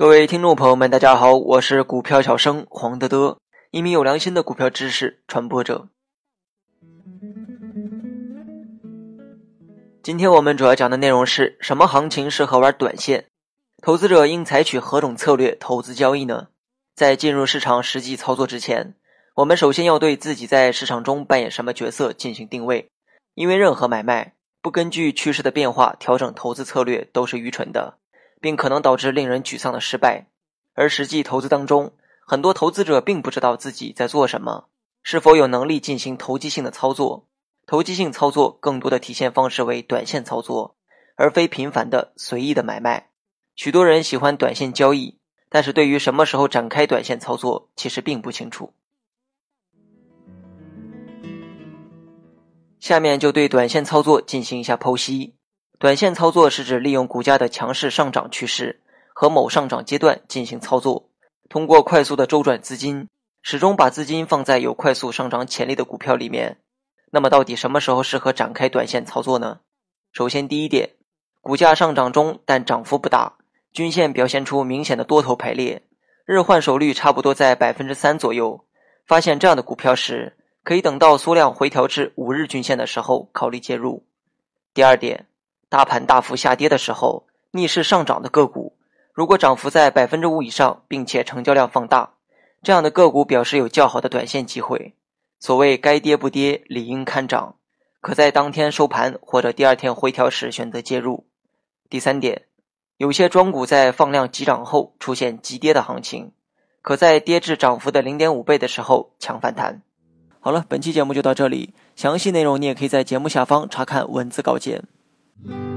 各位听众朋友们，大家好，我是股票小生黄德德，一名有良心的股票知识传播者。今天我们主要讲的内容是什么行情适合玩短线？投资者应采取何种策略投资交易呢？在进入市场实际操作之前，我们首先要对自己在市场中扮演什么角色进行定位，因为任何买卖不根据趋势的变化调整投资策略都是愚蠢的。并可能导致令人沮丧的失败。而实际投资当中，很多投资者并不知道自己在做什么，是否有能力进行投机性的操作。投机性操作更多的体现方式为短线操作，而非频繁的随意的买卖。许多人喜欢短线交易，但是对于什么时候展开短线操作，其实并不清楚。下面就对短线操作进行一下剖析。短线操作是指利用股价的强势上涨趋势和某上涨阶段进行操作，通过快速的周转资金，始终把资金放在有快速上涨潜力的股票里面。那么，到底什么时候适合展开短线操作呢？首先，第一点，股价上涨中但涨幅不大，均线表现出明显的多头排列，日换手率差不多在百分之三左右。发现这样的股票时，可以等到缩量回调至五日均线的时候考虑介入。第二点。大盘大幅下跌的时候，逆势上涨的个股，如果涨幅在百分之五以上，并且成交量放大，这样的个股表示有较好的短线机会。所谓该跌不跌，理应看涨，可在当天收盘或者第二天回调时选择介入。第三点，有些庄股在放量急涨后出现急跌的行情，可在跌至涨幅的零点五倍的时候抢反弹。好了，本期节目就到这里，详细内容你也可以在节目下方查看文字稿件。Mm-hmm.